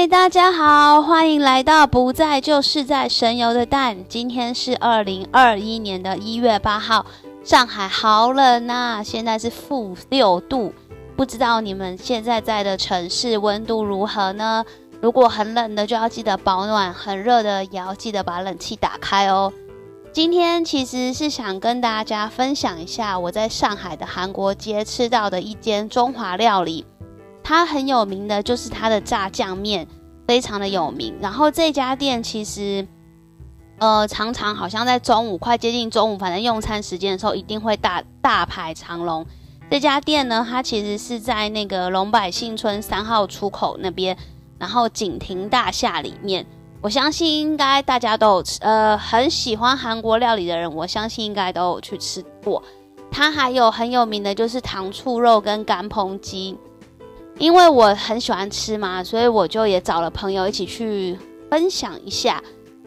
嗨，大家好，欢迎来到不在就是在神游的蛋。今天是二零二一年的一月八号，上海好冷呐，现在是负六度，不知道你们现在在的城市温度如何呢？如果很冷的就要记得保暖，很热的也要记得把冷气打开哦。今天其实是想跟大家分享一下我在上海的韩国街吃到的一间中华料理。它很有名的就是它的炸酱面，非常的有名。然后这家店其实，呃，常常好像在中午快接近中午，反正用餐时间的时候，一定会大大排长龙。这家店呢，它其实是在那个龙百信村三号出口那边，然后景亭大厦里面。我相信应该大家都有吃，呃，很喜欢韩国料理的人，我相信应该都有去吃过。它还有很有名的就是糖醋肉跟干烹鸡。因为我很喜欢吃嘛，所以我就也找了朋友一起去分享一下。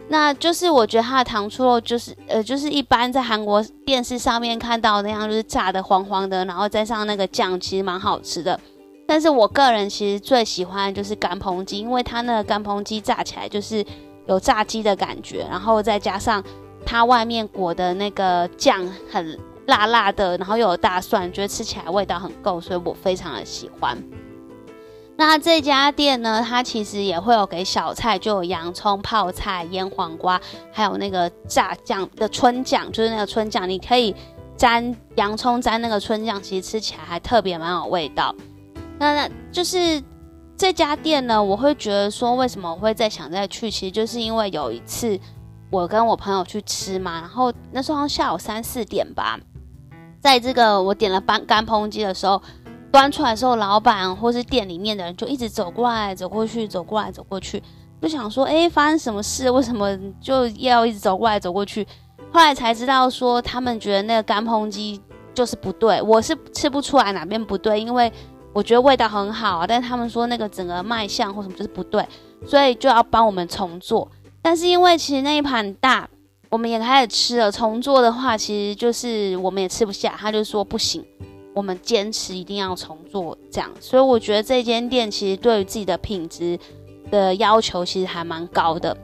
那就是我觉得它的糖醋肉就是呃，就是一般在韩国电视上面看到那样，就是炸的黄黄的，然后再上那个酱，其实蛮好吃的。但是我个人其实最喜欢就是干烹鸡，因为它那个干烹鸡炸起来就是有炸鸡的感觉，然后再加上它外面裹的那个酱很辣辣的，然后又有大蒜，觉得吃起来味道很够，所以我非常的喜欢。那这家店呢，它其实也会有给小菜，就有洋葱、泡菜、腌黄瓜，还有那个炸酱的春酱，就是那个春酱，你可以沾洋葱沾那个春酱，其实吃起来还特别蛮有味道。那那就是这家店呢，我会觉得说，为什么我会再想再去，其实就是因为有一次我跟我朋友去吃嘛，然后那时候下午三四点吧，在这个我点了干干烹鸡的时候。端出来的时候，老板或是店里面的人就一直走过来、走过去、走过来、走过去，就想说：哎，发生什么事？为什么就要一直走过来、走过去？后来才知道说，他们觉得那个干烹鸡就是不对。我是吃不出来哪边不对，因为我觉得味道很好啊，但他们说那个整个卖相或什么就是不对，所以就要帮我们重做。但是因为其实那一盘大，我们也开始吃了，重做的话，其实就是我们也吃不下，他就说不行。我们坚持一定要重做这样，所以我觉得这间店其实对于自己的品质的要求其实还蛮高的。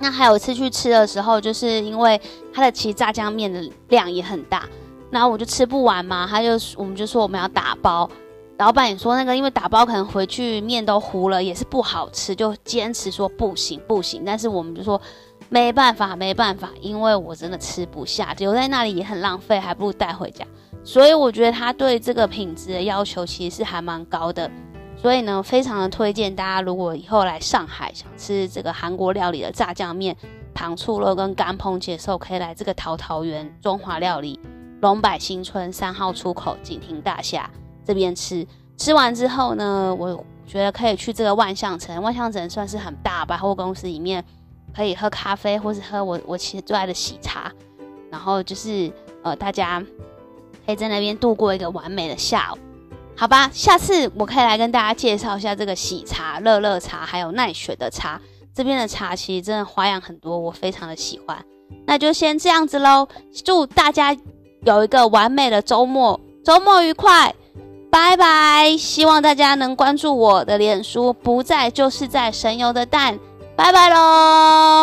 那还有一次去吃的时候，就是因为它的其实炸酱面的量也很大，然后我就吃不完嘛，他就我们就说我们要打包，老板也说那个因为打包可能回去面都糊了，也是不好吃，就坚持说不行不行。但是我们就说没办法没办法，因为我真的吃不下，留在那里也很浪费，还不如带回家。所以我觉得他对这个品质的要求其实是还蛮高的，所以呢，非常的推荐大家，如果以后来上海想吃这个韩国料理的炸酱面、糖醋肉跟干烹的时候，可以来这个桃桃园中华料理龙柏新村三号出口景亭大厦这边吃。吃完之后呢，我觉得可以去这个万象城，万象城算是很大百货公司里面，可以喝咖啡或是喝我我其实最爱的喜茶，然后就是呃大家。可以在那边度过一个完美的下午，好吧？下次我可以来跟大家介绍一下这个喜茶、乐乐茶，还有奈雪的茶。这边的茶其实真的花样很多，我非常的喜欢。那就先这样子喽，祝大家有一个完美的周末，周末愉快，拜拜！希望大家能关注我的脸书，不在就是在神游的蛋，拜拜喽。